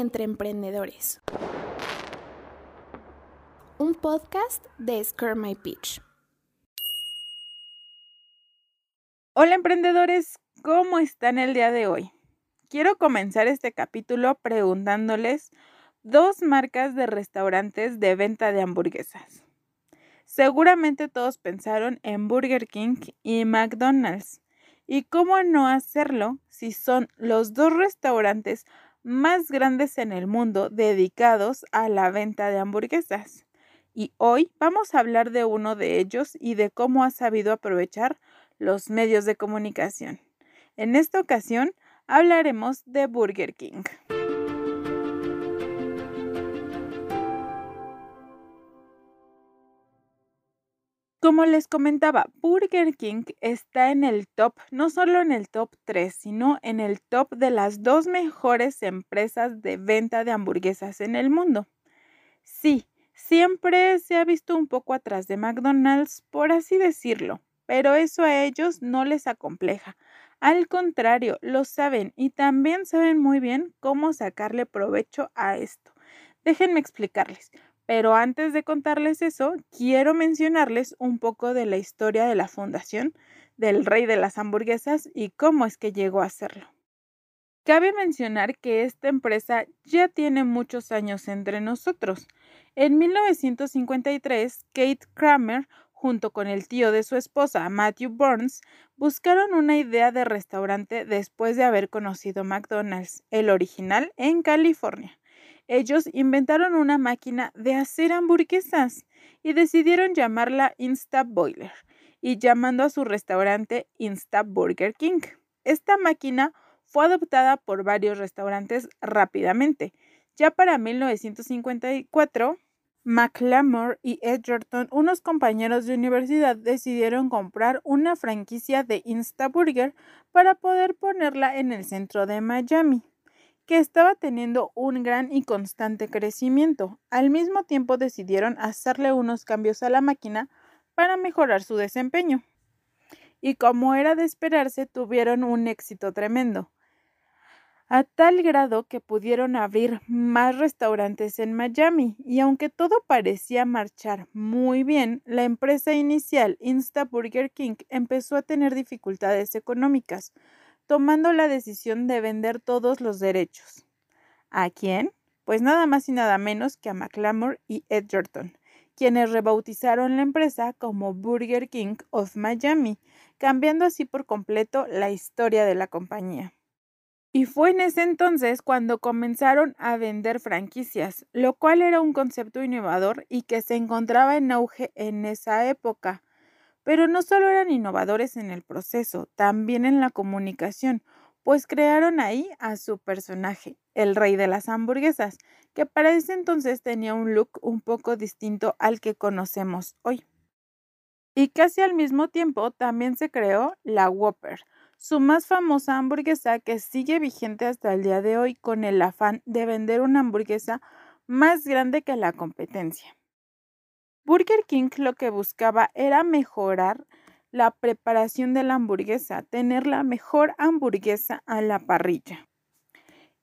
entre emprendedores. Un podcast de Scare My Pitch. Hola emprendedores, ¿cómo están el día de hoy? Quiero comenzar este capítulo preguntándoles dos marcas de restaurantes de venta de hamburguesas. Seguramente todos pensaron en Burger King y McDonald's. ¿Y cómo no hacerlo si son los dos restaurantes más grandes en el mundo dedicados a la venta de hamburguesas? Y hoy vamos a hablar de uno de ellos y de cómo ha sabido aprovechar los medios de comunicación. En esta ocasión hablaremos de Burger King. Como les comentaba, Burger King está en el top, no solo en el top 3, sino en el top de las dos mejores empresas de venta de hamburguesas en el mundo. Sí, siempre se ha visto un poco atrás de McDonald's, por así decirlo, pero eso a ellos no les acompleja. Al contrario, lo saben y también saben muy bien cómo sacarle provecho a esto. Déjenme explicarles. Pero antes de contarles eso, quiero mencionarles un poco de la historia de la fundación del rey de las hamburguesas y cómo es que llegó a hacerlo. Cabe mencionar que esta empresa ya tiene muchos años entre nosotros. En 1953, Kate Kramer, junto con el tío de su esposa, Matthew Burns, buscaron una idea de restaurante después de haber conocido McDonald's, el original, en California. Ellos inventaron una máquina de hacer hamburguesas y decidieron llamarla Insta Boiler y llamando a su restaurante Insta Burger King. Esta máquina fue adoptada por varios restaurantes rápidamente. Ya para 1954, McLamore y Edgerton, unos compañeros de universidad, decidieron comprar una franquicia de Insta Burger para poder ponerla en el centro de Miami que estaba teniendo un gran y constante crecimiento. Al mismo tiempo decidieron hacerle unos cambios a la máquina para mejorar su desempeño. Y como era de esperarse, tuvieron un éxito tremendo, a tal grado que pudieron abrir más restaurantes en Miami, y aunque todo parecía marchar muy bien, la empresa inicial Insta Burger King empezó a tener dificultades económicas, tomando la decisión de vender todos los derechos. ¿A quién? Pues nada más y nada menos que a McLamore y Edgerton, quienes rebautizaron la empresa como Burger King of Miami, cambiando así por completo la historia de la compañía. Y fue en ese entonces cuando comenzaron a vender franquicias, lo cual era un concepto innovador y que se encontraba en auge en esa época, pero no solo eran innovadores en el proceso, también en la comunicación, pues crearon ahí a su personaje, el rey de las hamburguesas, que para ese entonces tenía un look un poco distinto al que conocemos hoy. Y casi al mismo tiempo también se creó la Whopper, su más famosa hamburguesa que sigue vigente hasta el día de hoy con el afán de vender una hamburguesa más grande que la competencia. Burger King lo que buscaba era mejorar la preparación de la hamburguesa, tener la mejor hamburguesa a la parrilla.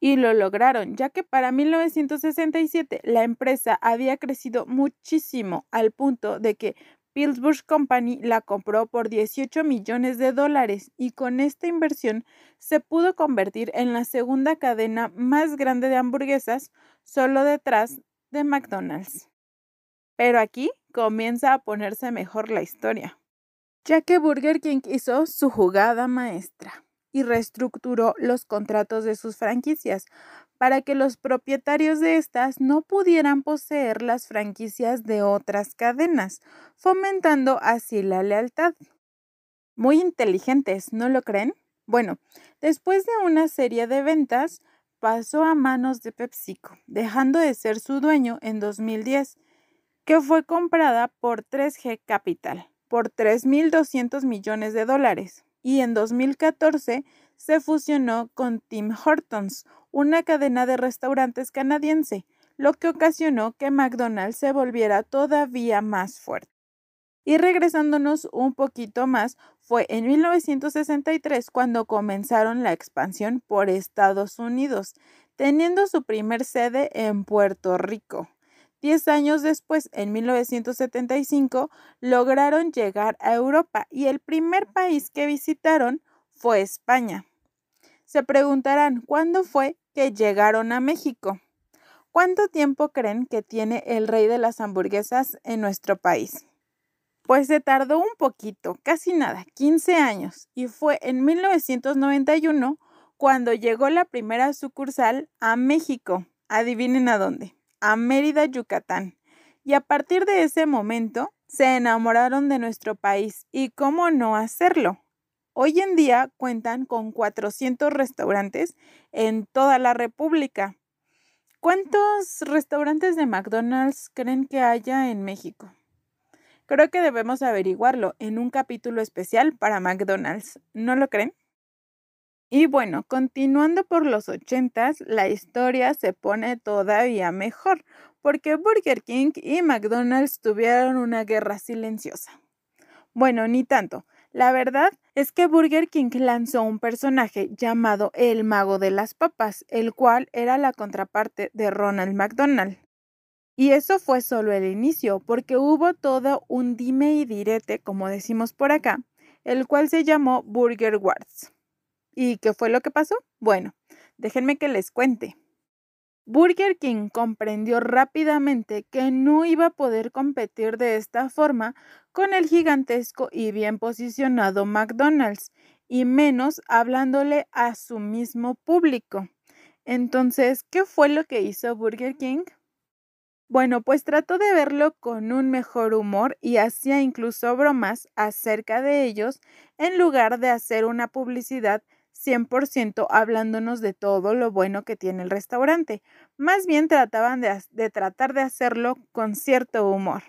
Y lo lograron, ya que para 1967 la empresa había crecido muchísimo al punto de que Pillsbury Company la compró por 18 millones de dólares y con esta inversión se pudo convertir en la segunda cadena más grande de hamburguesas solo detrás de McDonald's. Pero aquí comienza a ponerse mejor la historia, ya que Burger King hizo su jugada maestra y reestructuró los contratos de sus franquicias para que los propietarios de estas no pudieran poseer las franquicias de otras cadenas, fomentando así la lealtad. Muy inteligentes, ¿no lo creen? Bueno, después de una serie de ventas, pasó a manos de PepsiCo, dejando de ser su dueño en 2010 que fue comprada por 3G Capital por 3.200 millones de dólares y en 2014 se fusionó con Tim Hortons, una cadena de restaurantes canadiense, lo que ocasionó que McDonald's se volviera todavía más fuerte. Y regresándonos un poquito más, fue en 1963 cuando comenzaron la expansión por Estados Unidos, teniendo su primer sede en Puerto Rico. Diez años después, en 1975, lograron llegar a Europa y el primer país que visitaron fue España. Se preguntarán, ¿cuándo fue que llegaron a México? ¿Cuánto tiempo creen que tiene el rey de las hamburguesas en nuestro país? Pues se tardó un poquito, casi nada, 15 años, y fue en 1991 cuando llegó la primera sucursal a México. Adivinen a dónde. A Mérida, Yucatán. Y a partir de ese momento se enamoraron de nuestro país. ¿Y cómo no hacerlo? Hoy en día cuentan con 400 restaurantes en toda la República. ¿Cuántos restaurantes de McDonald's creen que haya en México? Creo que debemos averiguarlo en un capítulo especial para McDonald's. ¿No lo creen? Y bueno, continuando por los ochentas, la historia se pone todavía mejor, porque Burger King y McDonald's tuvieron una guerra silenciosa. Bueno, ni tanto. La verdad es que Burger King lanzó un personaje llamado el Mago de las Papas, el cual era la contraparte de Ronald McDonald. Y eso fue solo el inicio, porque hubo todo un dime y direte, como decimos por acá, el cual se llamó Burger Wars. ¿Y qué fue lo que pasó? Bueno, déjenme que les cuente. Burger King comprendió rápidamente que no iba a poder competir de esta forma con el gigantesco y bien posicionado McDonald's, y menos hablándole a su mismo público. Entonces, ¿qué fue lo que hizo Burger King? Bueno, pues trató de verlo con un mejor humor y hacía incluso bromas acerca de ellos en lugar de hacer una publicidad 100% hablándonos de todo lo bueno que tiene el restaurante. Más bien trataban de, de, tratar de hacerlo con cierto humor.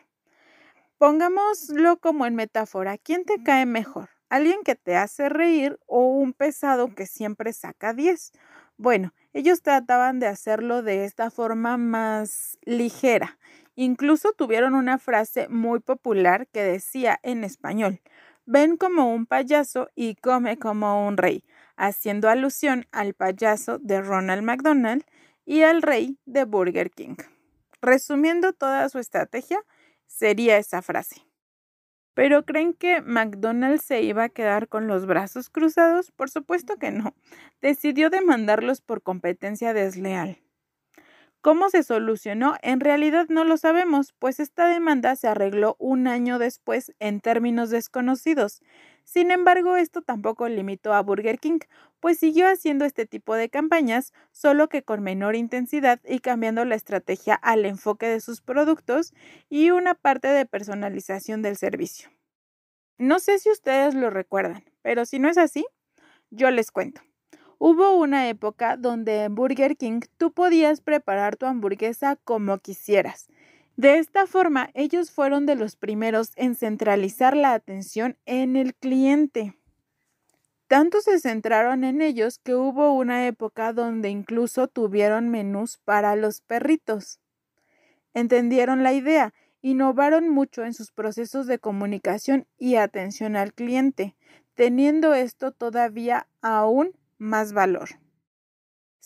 Pongámoslo como en metáfora, ¿quién te cae mejor? ¿Alguien que te hace reír o un pesado que siempre saca 10? Bueno, ellos trataban de hacerlo de esta forma más ligera. Incluso tuvieron una frase muy popular que decía en español, ven como un payaso y come como un rey, haciendo alusión al payaso de Ronald McDonald y al rey de Burger King. Resumiendo toda su estrategia, sería esa frase. ¿Pero creen que McDonald's se iba a quedar con los brazos cruzados? Por supuesto que no. Decidió demandarlos por competencia desleal. ¿Cómo se solucionó? En realidad no lo sabemos, pues esta demanda se arregló un año después en términos desconocidos. Sin embargo, esto tampoco limitó a Burger King, pues siguió haciendo este tipo de campañas, solo que con menor intensidad y cambiando la estrategia al enfoque de sus productos y una parte de personalización del servicio. No sé si ustedes lo recuerdan, pero si no es así, yo les cuento. Hubo una época donde en Burger King tú podías preparar tu hamburguesa como quisieras. De esta forma, ellos fueron de los primeros en centralizar la atención en el cliente. Tanto se centraron en ellos que hubo una época donde incluso tuvieron menús para los perritos. Entendieron la idea, innovaron mucho en sus procesos de comunicación y atención al cliente, teniendo esto todavía aún más valor.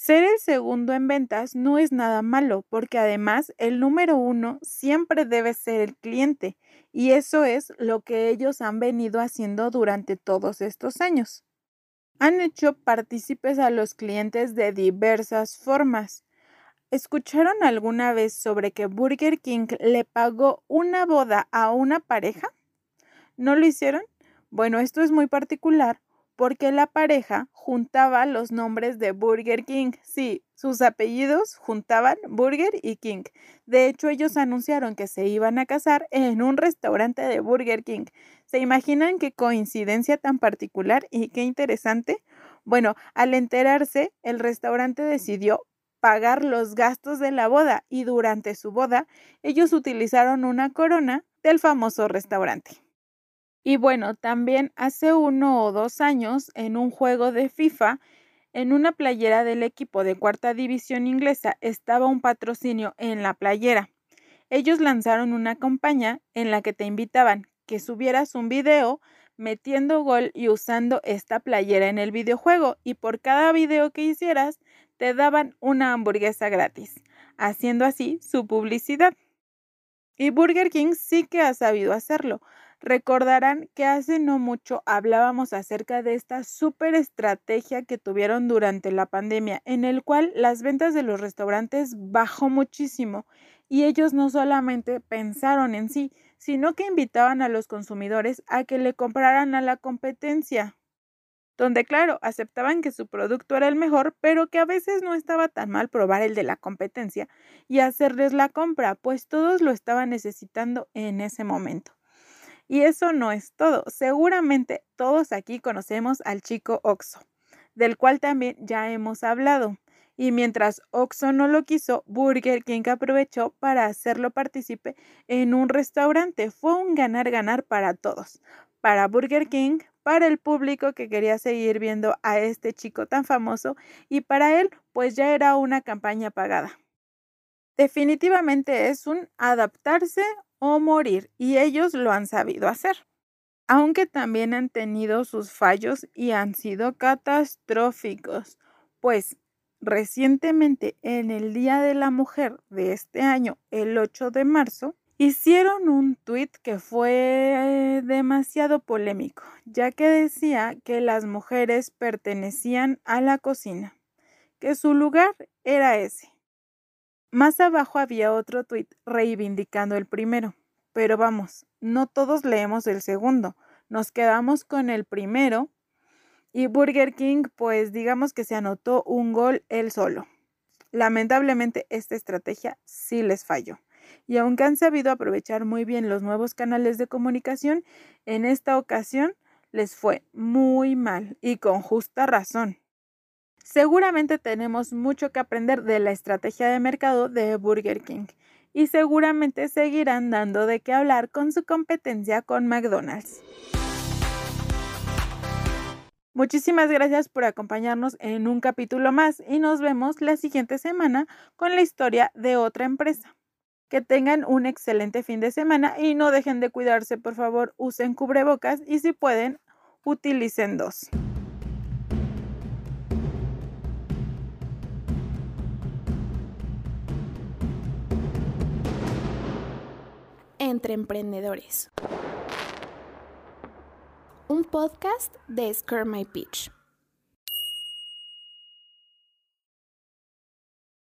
Ser el segundo en ventas no es nada malo porque además el número uno siempre debe ser el cliente y eso es lo que ellos han venido haciendo durante todos estos años. Han hecho partícipes a los clientes de diversas formas. ¿Escucharon alguna vez sobre que Burger King le pagó una boda a una pareja? ¿No lo hicieron? Bueno, esto es muy particular porque la pareja juntaba los nombres de Burger King. Sí, sus apellidos juntaban Burger y King. De hecho, ellos anunciaron que se iban a casar en un restaurante de Burger King. ¿Se imaginan qué coincidencia tan particular y qué interesante? Bueno, al enterarse, el restaurante decidió pagar los gastos de la boda y durante su boda ellos utilizaron una corona del famoso restaurante. Y bueno, también hace uno o dos años, en un juego de FIFA, en una playera del equipo de cuarta división inglesa estaba un patrocinio en la playera. Ellos lanzaron una campaña en la que te invitaban que subieras un video metiendo gol y usando esta playera en el videojuego y por cada video que hicieras te daban una hamburguesa gratis, haciendo así su publicidad. Y Burger King sí que ha sabido hacerlo. Recordarán que hace no mucho hablábamos acerca de esta super estrategia que tuvieron durante la pandemia, en el cual las ventas de los restaurantes bajó muchísimo y ellos no solamente pensaron en sí, sino que invitaban a los consumidores a que le compraran a la competencia, donde claro, aceptaban que su producto era el mejor, pero que a veces no estaba tan mal probar el de la competencia y hacerles la compra, pues todos lo estaban necesitando en ese momento. Y eso no es todo. Seguramente todos aquí conocemos al chico Oxo, del cual también ya hemos hablado. Y mientras Oxo no lo quiso, Burger King aprovechó para hacerlo partícipe en un restaurante. Fue un ganar-ganar para todos. Para Burger King, para el público que quería seguir viendo a este chico tan famoso y para él, pues ya era una campaña pagada. Definitivamente es un adaptarse o morir, y ellos lo han sabido hacer, aunque también han tenido sus fallos y han sido catastróficos, pues recientemente en el Día de la Mujer de este año, el 8 de marzo, hicieron un tuit que fue demasiado polémico, ya que decía que las mujeres pertenecían a la cocina, que su lugar era ese. Más abajo había otro tuit reivindicando el primero, pero vamos, no todos leemos el segundo, nos quedamos con el primero y Burger King pues digamos que se anotó un gol él solo. Lamentablemente esta estrategia sí les falló. Y aunque han sabido aprovechar muy bien los nuevos canales de comunicación, en esta ocasión les fue muy mal y con justa razón. Seguramente tenemos mucho que aprender de la estrategia de mercado de Burger King y seguramente seguirán dando de qué hablar con su competencia con McDonald's. Muchísimas gracias por acompañarnos en un capítulo más y nos vemos la siguiente semana con la historia de otra empresa. Que tengan un excelente fin de semana y no dejen de cuidarse, por favor, usen cubrebocas y si pueden, utilicen dos. Entre Emprendedores. Un podcast de Scare My Pitch.